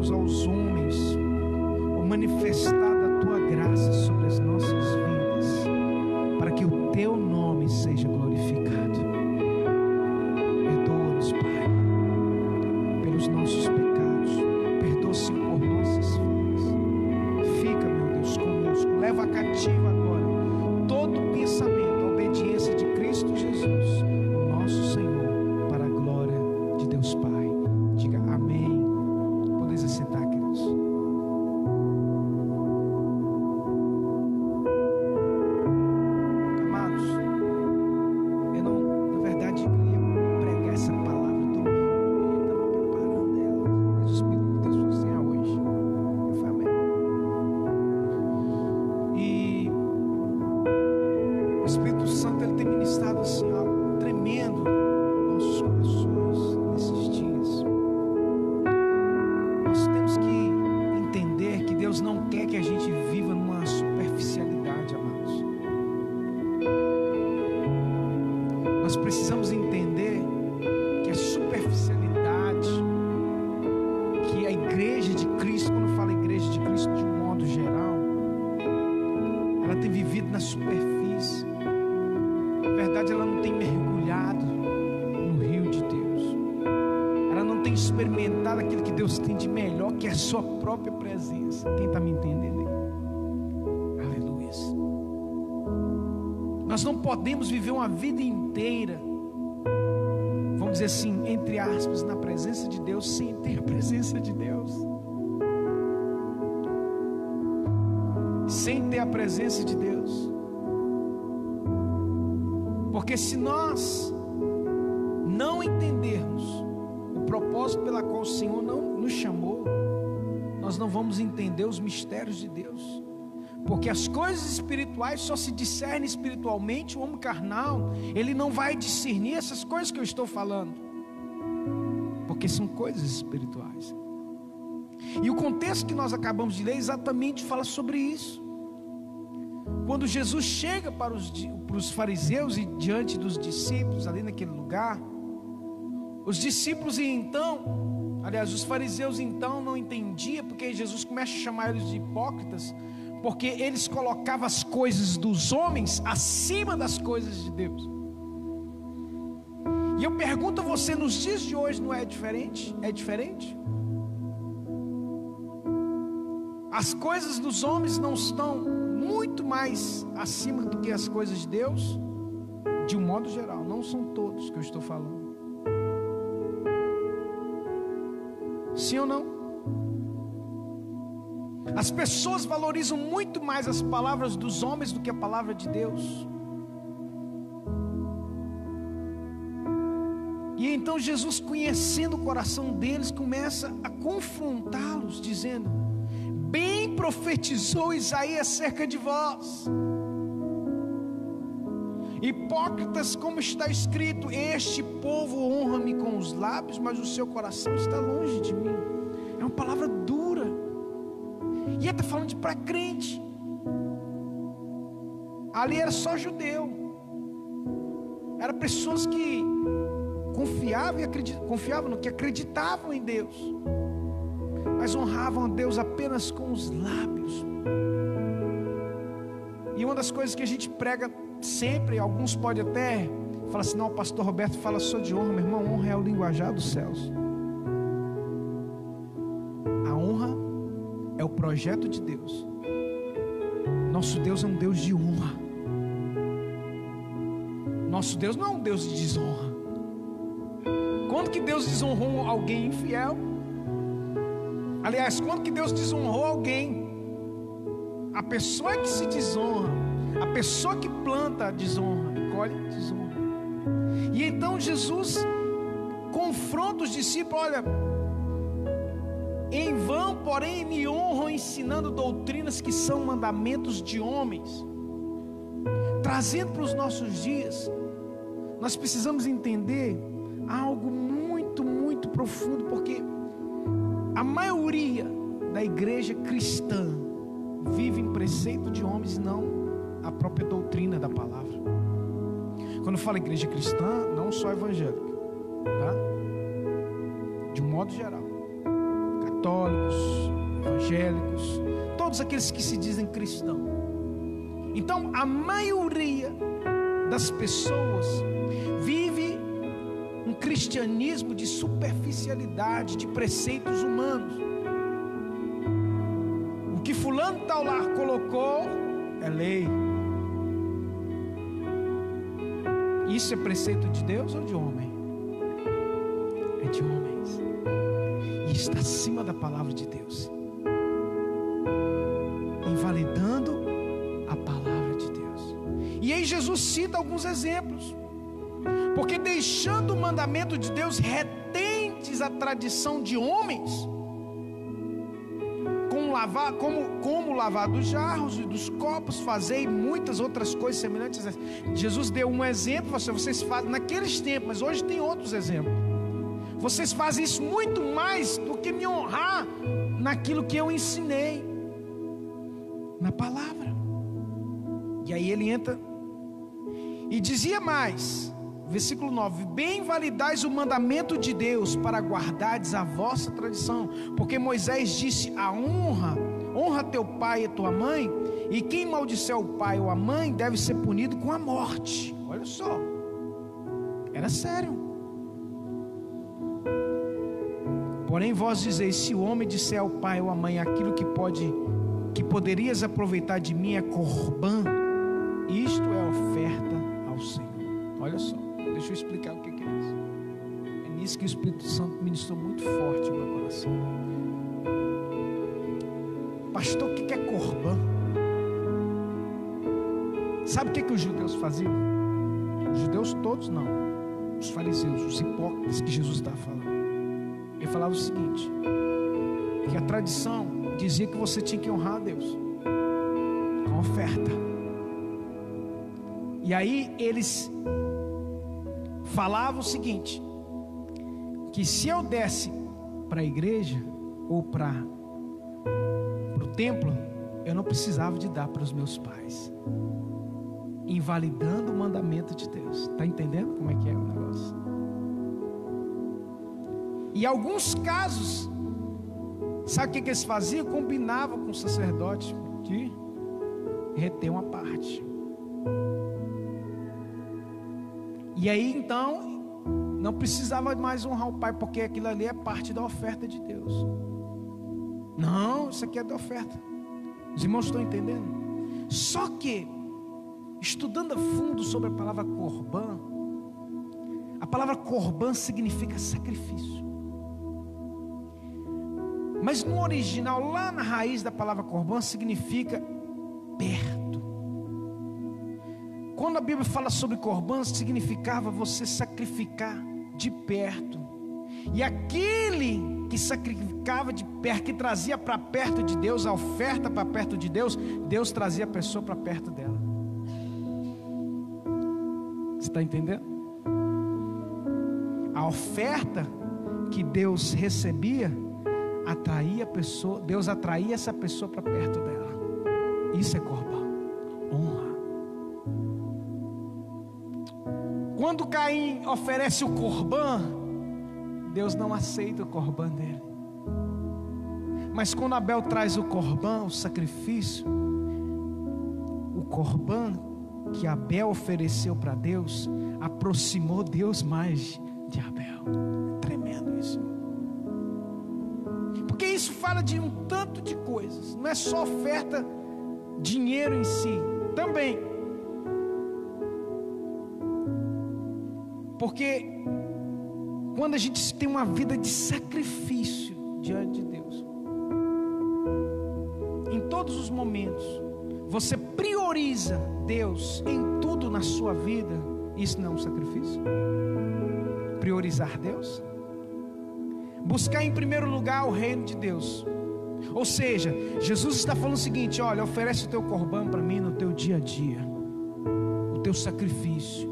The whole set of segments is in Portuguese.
Deus, aos homens, o manifestar da tua graça sobre as nossas vidas, para que o teu nome seja glorificado. Espírito Santo ele tem ministrado assim algo tremendo nos nossos corações nesses dias. Sua própria presença. Quem está me entendendo? Aleluia. Nós não podemos viver uma vida inteira, vamos dizer assim, entre aspas, na presença de Deus, sem ter a presença de Deus. Sem ter a presença de Deus. Porque se nós não entendermos o propósito pela qual o Senhor não nos chamou, nós não vamos entender os mistérios de Deus. Porque as coisas espirituais só se discernem espiritualmente, o homem carnal, ele não vai discernir essas coisas que eu estou falando. Porque são coisas espirituais. E o contexto que nós acabamos de ler exatamente fala sobre isso. Quando Jesus chega para os, para os fariseus e diante dos discípulos ali naquele lugar, os discípulos então, aliás, os fariseus então não entendiam, porque Jesus começa a chamar eles de hipócritas, porque eles colocavam as coisas dos homens acima das coisas de Deus. E eu pergunto a você, nos dias de hoje não é diferente? É diferente? As coisas dos homens não estão muito mais acima do que as coisas de Deus? De um modo geral, não são todos que eu estou falando. Sim ou não? As pessoas valorizam muito mais as palavras dos homens do que a palavra de Deus. E então Jesus, conhecendo o coração deles, começa a confrontá-los, dizendo: Bem profetizou Isaías acerca de vós. Hipócritas, como está escrito, este povo honra-me com os lábios, mas o seu coração está longe de mim. É uma palavra dura. E ele está falando para crente. Ali era só judeu. Era pessoas que confiavam, e acreditavam, confiavam no que acreditavam em Deus. Mas honravam a Deus apenas com os lábios. E uma das coisas que a gente prega sempre, alguns podem até falar assim: não, o pastor Roberto fala só de honra, meu irmão, honra é o linguajar dos céus. A honra é o projeto de Deus. Nosso Deus é um Deus de honra. Nosso Deus não é um Deus de desonra. Quando que Deus desonrou alguém infiel? Aliás, quando que Deus desonrou alguém? A pessoa que se desonra, pessoa que planta desonra, colhe desonra. E então Jesus confronta os discípulos: olha, em vão, porém, me honram ensinando doutrinas que são mandamentos de homens. Trazendo para os nossos dias, nós precisamos entender algo muito, muito profundo, porque a maioria da igreja cristã vive em preceito de homens, não a própria doutrina da palavra. Quando eu falo igreja cristã, não só evangélica, tá? De um modo geral, católicos, evangélicos, todos aqueles que se dizem cristãos. Então, a maioria das pessoas vive um cristianismo de superficialidade, de preceitos humanos. O que fulano tal lá colocou é lei. Isso é preceito de Deus ou de homem? É de homens. E está acima da palavra de Deus. Invalidando a palavra de Deus. E aí Jesus cita alguns exemplos. Porque deixando o mandamento de Deus, retentes a tradição de homens, lavar, como, como lavar dos jarros e dos copos, fazer muitas outras coisas semelhantes. Jesus deu um exemplo, vocês fazem naqueles tempos, mas hoje tem outros exemplos. Vocês fazem isso muito mais do que me honrar naquilo que eu ensinei, na palavra. E aí ele entra e dizia mais: Versículo 9: Bem validais o mandamento de Deus para guardardes a vossa tradição, porque Moisés disse: A honra, honra teu pai e tua mãe, e quem maldisser o pai ou a mãe deve ser punido com a morte. Olha só, era sério. Porém, vós dizeis: Se o homem disser ao pai ou à mãe aquilo que pode, que poderias aproveitar de mim é corbã, isto é oferta ao Senhor. Olha só. Deixa eu explicar o que é isso. É nisso que o Espírito Santo ministrou muito forte no meu coração. Pastor, o que é corbã? Sabe o que, que os judeus faziam? Os judeus todos não. Os fariseus, os hipócritas que Jesus está falando. Ele falava o seguinte: que a tradição dizia que você tinha que honrar a Deus com oferta. E aí eles falava o seguinte: que se eu desse para a igreja ou para o templo, eu não precisava de dar para os meus pais, invalidando o mandamento de Deus. Está entendendo como é que é o negócio? E alguns casos, sabe o que, que eles faziam? Combinavam com o sacerdote de reter uma parte. E aí então, não precisava mais honrar o pai, porque aquilo ali é parte da oferta de Deus. Não, isso aqui é da oferta. Os irmãos estão entendendo? Só que, estudando a fundo sobre a palavra corbã, a palavra corbã significa sacrifício. Mas no original, lá na raiz da palavra corbã, significa perto. Quando a Bíblia fala sobre corbã, significava você sacrificar de perto. E aquele que sacrificava de perto, que trazia para perto de Deus, a oferta para perto de Deus, Deus trazia a pessoa para perto dela. Você está entendendo? A oferta que Deus recebia atraía a pessoa, Deus atraía essa pessoa para perto dela. Isso é corban, Quando Caim oferece o corban, Deus não aceita o corban dele. Mas quando Abel traz o corban, o sacrifício, o corban que Abel ofereceu para Deus, aproximou Deus mais de Abel. Tremendo isso. Porque isso fala de um tanto de coisas. Não é só oferta, dinheiro em si. Também. Porque quando a gente tem uma vida de sacrifício diante de Deus, em todos os momentos, você prioriza Deus em tudo na sua vida, isso não é um sacrifício? Priorizar Deus? Buscar em primeiro lugar o reino de Deus. Ou seja, Jesus está falando o seguinte: olha, oferece o teu corbão para mim no teu dia a dia, o teu sacrifício,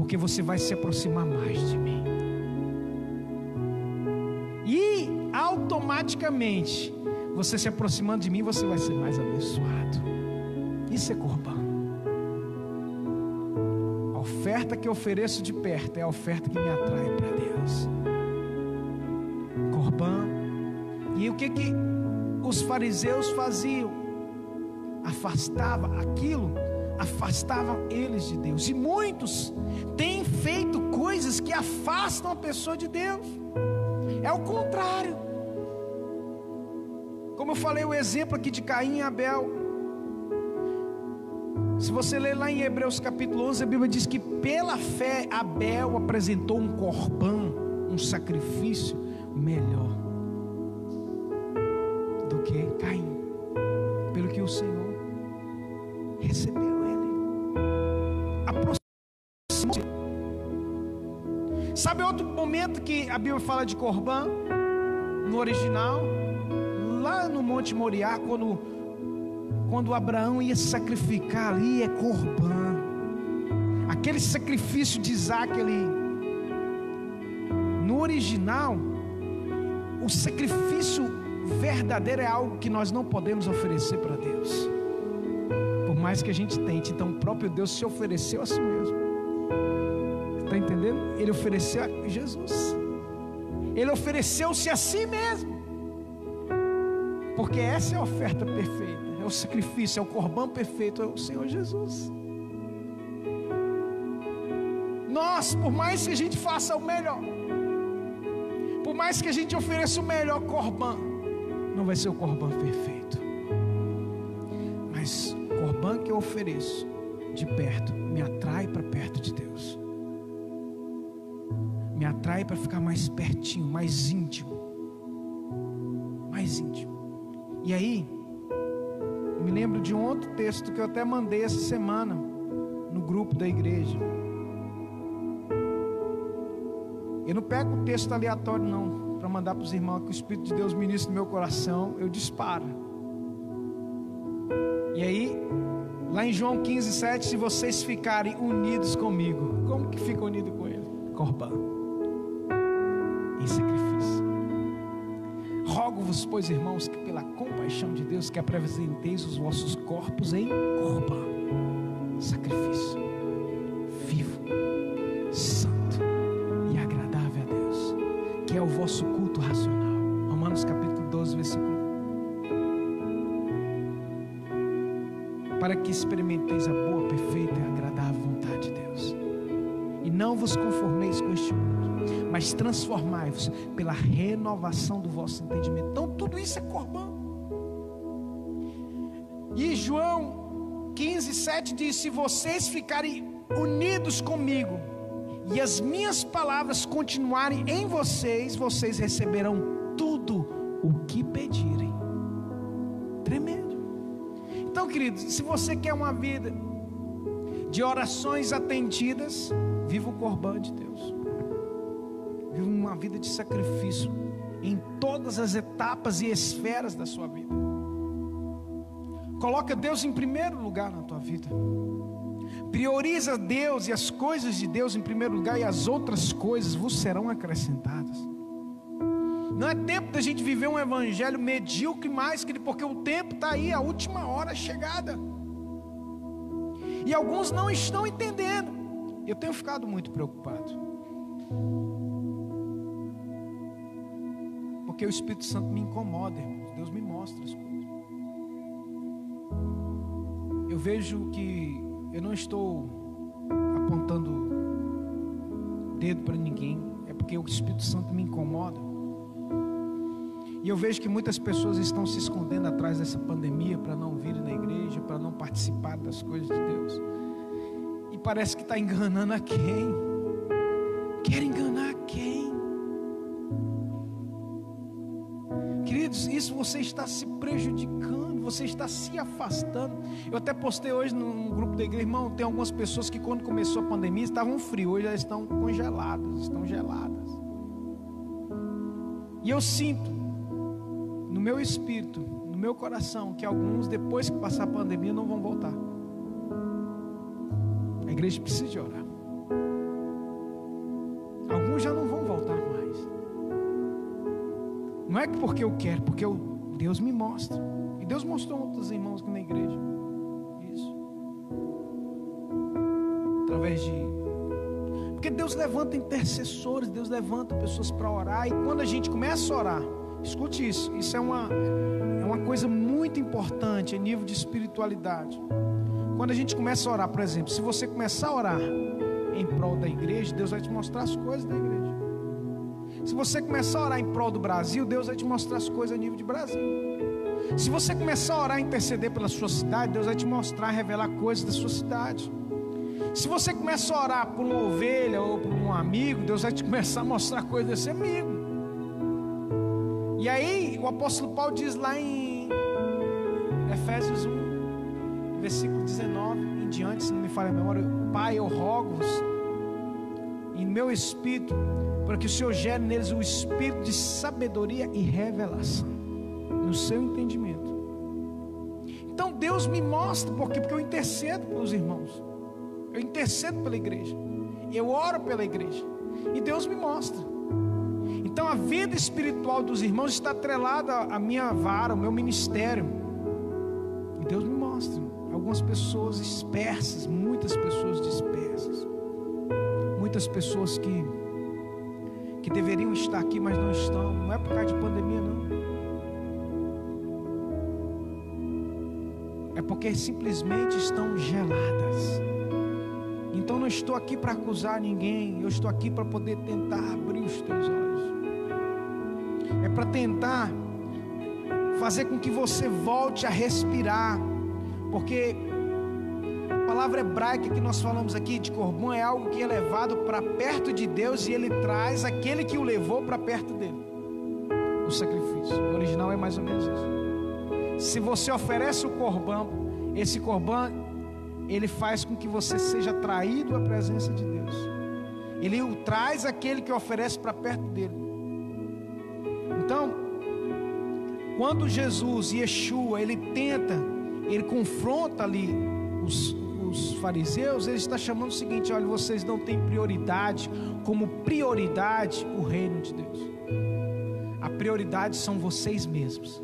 porque você vai se aproximar mais de mim. E automaticamente, você se aproximando de mim, você vai ser mais abençoado. Isso é corbão. A oferta que eu ofereço de perto é a oferta que me atrai para Deus. Corbão. E o que que os fariseus faziam? Afastava aquilo, afastava eles de Deus. E muitos têm feito coisas que afastam a pessoa de Deus. É o contrário. Como eu falei o exemplo aqui de Caim e Abel. Se você ler lá em Hebreus capítulo 11, a Bíblia diz que pela fé Abel apresentou um corbão, um sacrifício melhor do que Caim, pelo que o Senhor recebeu ele, aproximou. Sabe outro momento que a Bíblia fala de corbão no original? Lá no Monte Moriá, quando quando Abraão ia sacrificar ali é corbã. Aquele sacrifício de Isaac ali. No original, o sacrifício verdadeiro é algo que nós não podemos oferecer para Deus. Mais que a gente tente, então o próprio Deus se ofereceu a si mesmo. Está entendendo? Ele ofereceu a Jesus. Ele ofereceu-se a si mesmo. Porque essa é a oferta perfeita é o sacrifício, é o corbão perfeito, é o Senhor Jesus. Nós, por mais que a gente faça o melhor, por mais que a gente ofereça o melhor corbão, não vai ser o corbão perfeito. Corbão que eu ofereço de perto me atrai para perto de Deus. Me atrai para ficar mais pertinho, mais íntimo. Mais íntimo. E aí, me lembro de um outro texto que eu até mandei essa semana no grupo da igreja. Eu não pego o texto aleatório, não, para mandar para os irmãos que o Espírito de Deus ministra no meu coração, eu disparo. E aí, lá em João 15, 7, se vocês ficarem unidos comigo, como que fica unido com Ele? Corbã, em sacrifício. Rogo-vos, pois, irmãos, que pela compaixão de Deus, que apresenteis os vossos corpos em corbã, sacrifício, mas transformai-vos pela renovação do vosso entendimento. Então, tudo isso é corbão. E João 15, 7 diz: Se vocês ficarem unidos comigo, e as minhas palavras continuarem em vocês, vocês receberão tudo o que pedirem. Tremendo. Então, queridos, se você quer uma vida de orações atendidas, viva o corbão de Deus. Uma vida de sacrifício em todas as etapas e esferas da sua vida. Coloca Deus em primeiro lugar na tua vida. Prioriza Deus e as coisas de Deus em primeiro lugar, e as outras coisas vos serão acrescentadas. Não é tempo da gente viver um evangelho medíocre mais, porque o tempo está aí, a última hora chegada. E alguns não estão entendendo. Eu tenho ficado muito preocupado. Porque o Espírito Santo me incomoda, irmãos. Deus me mostra as coisas. Eu vejo que eu não estou apontando dedo para ninguém, é porque o Espírito Santo me incomoda. E eu vejo que muitas pessoas estão se escondendo atrás dessa pandemia para não vir na igreja, para não participar das coisas de Deus. E parece que está enganando a quem? Quer enganar Queridos, isso você está se prejudicando, você está se afastando. Eu até postei hoje no grupo da igreja, irmão, tem algumas pessoas que quando começou a pandemia estavam frio, hoje elas estão congeladas, estão geladas. E eu sinto no meu espírito, no meu coração, que alguns, depois que passar a pandemia, não vão voltar. A igreja precisa de orar. Não é porque eu quero, porque eu, Deus me mostra. E Deus mostrou outros irmãos aqui na igreja. Isso. Através de. Porque Deus levanta intercessores, Deus levanta pessoas para orar. E quando a gente começa a orar, Escute isso, isso é uma, é uma coisa muito importante em nível de espiritualidade. Quando a gente começa a orar, por exemplo, se você começar a orar em prol da igreja, Deus vai te mostrar as coisas da igreja. Se você começar a orar em prol do Brasil, Deus vai te mostrar as coisas a nível de Brasil. Se você começar a orar e interceder pela sua cidade, Deus vai te mostrar, revelar coisas da sua cidade. Se você começar a orar por uma ovelha ou por um amigo, Deus vai te começar a mostrar coisas desse amigo. E aí, o apóstolo Paulo diz lá em Efésios 1, versículo 19 em diante, se não me falha a memória, Pai, eu rogo-vos em meu espírito, para que o Senhor gere neles o espírito de sabedoria e revelação, no seu entendimento. Então Deus me mostra, porque, porque eu intercedo pelos irmãos, eu intercedo pela igreja, eu oro pela igreja, e Deus me mostra. Então a vida espiritual dos irmãos está atrelada à minha vara, ao meu ministério. E Deus me mostra algumas pessoas dispersas, muitas pessoas dispersas. Muitas pessoas que que deveriam estar aqui, mas não estão. Não é por causa de pandemia, não. É porque simplesmente estão geladas. Então não estou aqui para acusar ninguém, eu estou aqui para poder tentar abrir os teus olhos é para tentar fazer com que você volte a respirar, porque palavra hebraica que nós falamos aqui de Corban é algo que é levado para perto de Deus e ele traz aquele que o levou para perto dele. O sacrifício. O original é mais ou menos isso. Se você oferece o corban, esse corban ele faz com que você seja traído à presença de Deus. Ele o traz aquele que oferece para perto dele. Então, quando Jesus, Yeshua, ele tenta, ele confronta ali os, os fariseus, ele está chamando o seguinte: olha, vocês não têm prioridade, como prioridade o reino de Deus. A prioridade são vocês mesmos.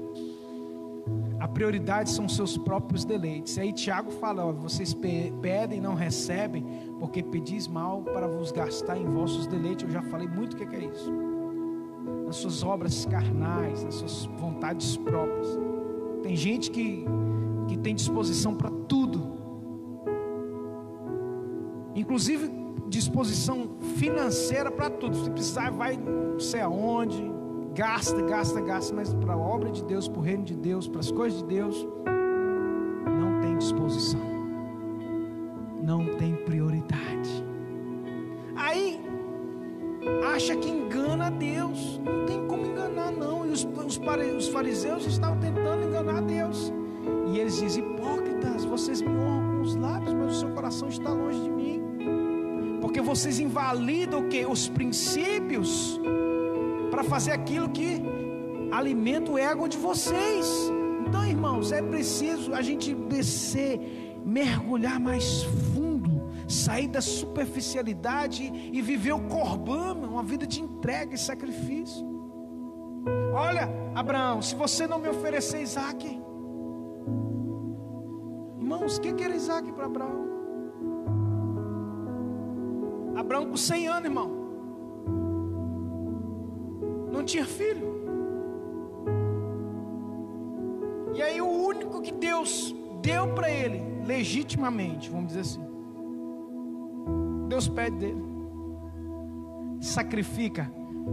A prioridade são seus próprios deleites. E aí Tiago fala: ó, vocês pedem e não recebem, porque pedis mal para vos gastar em vossos deleites. Eu já falei muito o que é isso nas suas obras carnais, nas suas vontades próprias. Tem gente que, que tem disposição para tudo, inclusive disposição financeira para tudo. Se precisar, vai não sei aonde, gasta, gasta, gasta, mas para a obra de Deus, para o reino de Deus, para as coisas de Deus, não tem disposição, não tem prioridade. Aí acha que engana Deus. Não tem como enganar, não. E os, os, os fariseus estavam tentando enganar Deus. E eles dizem: Hipócritas, vocês me honram com os lábios, mas o seu coração está longe de mim. Porque vocês invalidam o que? Os princípios para fazer aquilo que alimenta o ego de vocês. Então, irmãos, é preciso a gente descer, mergulhar mais fundo sair da superficialidade e viver o corbã, uma vida de entrega e sacrifício. Olha, Abraão, se você não me oferecer Isaac, irmãos, o que era Isaac para Abraão? Abraão com 100 anos, irmão, não tinha filho. E aí o único que Deus deu para ele, legitimamente, vamos dizer assim, Deus pede dele, sacrifica,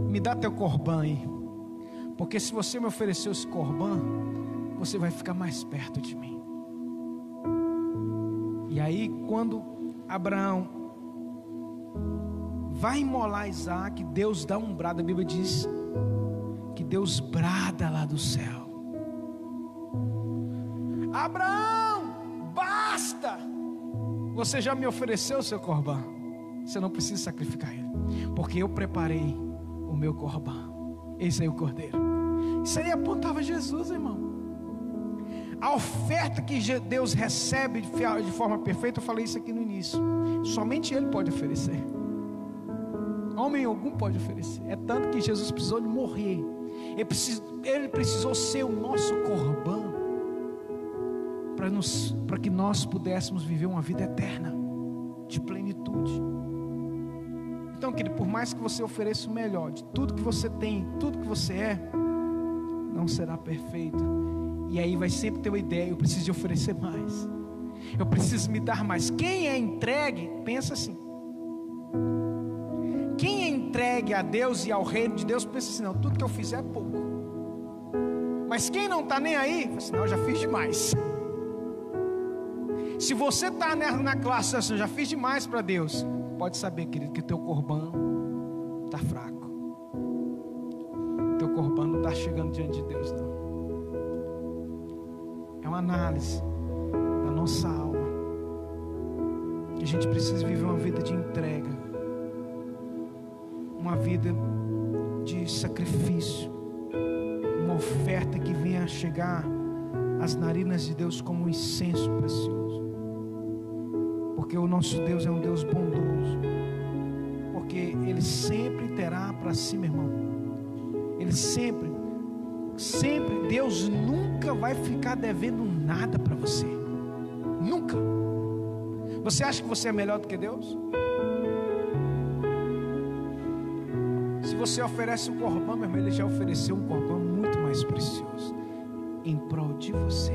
me dá teu corbã aí, porque se você me oferecer esse corbã, você vai ficar mais perto de mim. E aí, quando Abraão vai imolar Isaac, Deus dá um brado, a Bíblia diz que Deus brada lá do céu. Abraão, basta. Você já me ofereceu o seu corbã. Você não precisa sacrificar ele, porque eu preparei o meu corbã. Esse aí é o cordeiro. Isso aí apontava Jesus, irmão. A oferta que Deus recebe de forma perfeita, eu falei isso aqui no início. Somente Ele pode oferecer. Homem algum pode oferecer. É tanto que Jesus precisou de morrer. Ele precisou, ele precisou ser o nosso corbã para que nós pudéssemos viver uma vida eterna, de plenitude. Então, querido, por mais que você ofereça o melhor de tudo que você tem, tudo que você é, não será perfeito. E aí vai sempre ter uma ideia: eu preciso de oferecer mais, eu preciso me dar mais. Quem é entregue, pensa assim. Entregue a Deus e ao reino de Deus, pensa assim: não, tudo que eu fizer é pouco. Mas quem não está nem aí, assim, não, eu já fiz demais. Se você está na classe assim, já fiz demais para Deus, pode saber, querido, que teu corbão está fraco. Teu corbão não está chegando diante de Deus, não. É uma análise da nossa alma. Que a gente precisa viver uma vida de entrega, uma vida de sacrifício, uma oferta que venha chegar às narinas de Deus como um incenso precioso porque o nosso Deus é um Deus bondoso, porque Ele sempre terá para si, meu irmão, Ele sempre, sempre, Deus nunca vai ficar devendo nada para você, nunca. Você acha que você é melhor do que Deus? Você oferece um corbão, meu irmão, Ele já ofereceu um corbão muito mais precioso em prol de você.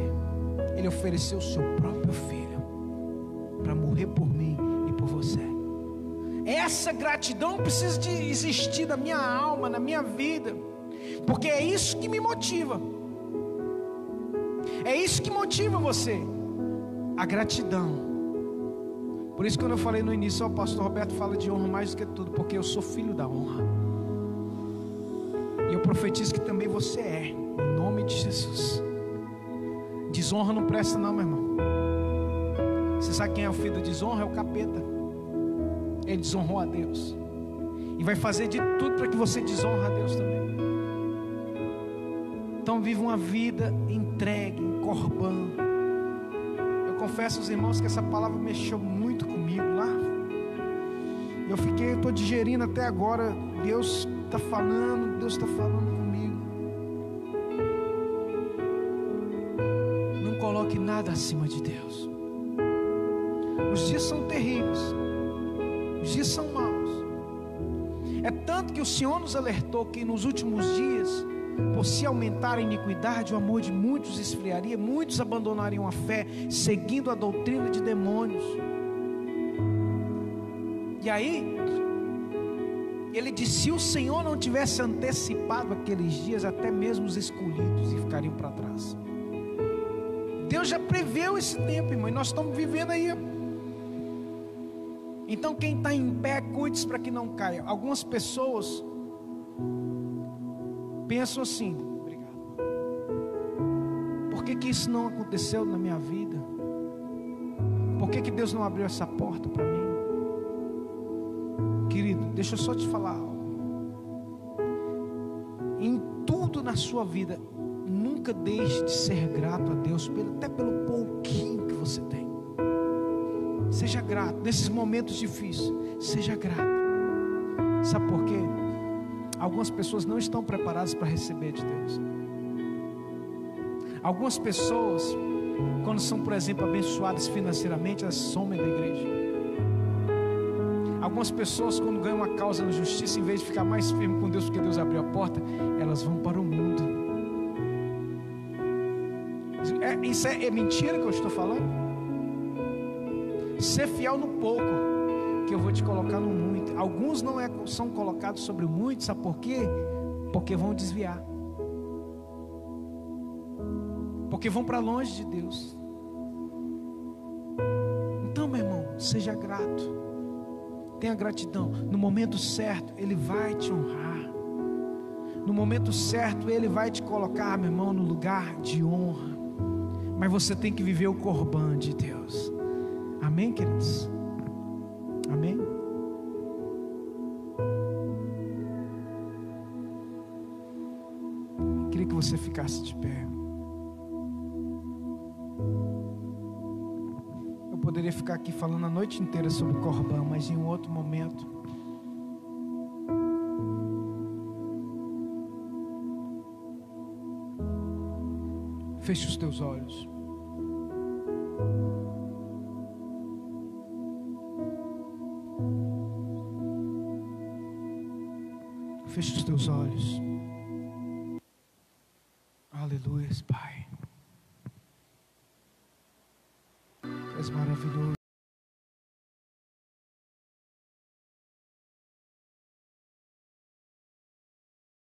Ele ofereceu o seu próprio filho para morrer por mim e por você. Essa gratidão precisa de existir na minha alma, na minha vida, porque é isso que me motiva. É isso que motiva você, a gratidão. Por isso, quando eu falei no início, o pastor Roberto fala de honra mais do que tudo, porque eu sou filho da honra. Profetizo que também você é, em nome de Jesus. Desonra não presta, não, meu irmão. Você sabe quem é o filho da desonra? É o capeta. Ele desonrou a Deus. E vai fazer de tudo para que você desonre a Deus também. Então vive uma vida entregue, encorpando. Eu confesso aos irmãos que essa palavra mexeu muito comigo lá. Eu fiquei, eu estou digerindo até agora. Deus está falando, Deus está falando comigo. Não coloque nada acima de Deus. Os dias são terríveis. Os dias são maus. É tanto que o Senhor nos alertou que nos últimos dias, por se aumentar a iniquidade, o amor de muitos esfriaria, muitos abandonariam a fé, seguindo a doutrina de demônios. E aí, ele disse: se o Senhor não tivesse antecipado aqueles dias, até mesmo os escolhidos ficariam para trás. Deus já preveu esse tempo, irmão, e nós estamos vivendo aí então, quem está em pé, cuide-se para que não caia. Algumas pessoas pensam assim: obrigado. Por que, que isso não aconteceu na minha vida? Por que, que Deus não abriu essa porta para mim? Deixa eu só te falar algo. Em tudo na sua vida, nunca deixe de ser grato a Deus, até pelo pouquinho que você tem. Seja grato nesses momentos difíceis. Seja grato. Sabe por quê? Algumas pessoas não estão preparadas para receber de Deus. Algumas pessoas, quando são, por exemplo, abençoadas financeiramente, elas somem da igreja. Algumas pessoas, quando ganham uma causa na justiça, em vez de ficar mais firme com Deus, porque Deus abriu a porta, elas vão para o mundo. É, isso é, é mentira que eu estou falando? Ser fiel no pouco, que eu vou te colocar no muito. Alguns não é, são colocados sobre o muito, sabe por quê? Porque vão desviar. Porque vão para longe de Deus. Então, meu irmão, seja grato. Tenha gratidão. No momento certo, Ele vai te honrar. No momento certo, Ele vai te colocar, meu irmão, no lugar de honra. Mas você tem que viver o corban de Deus. Amém, queridos? Amém? Queria que você ficasse de pé. Ficar aqui falando a noite inteira sobre Corban, mas em um outro momento. Feche os teus olhos. Feche os teus olhos.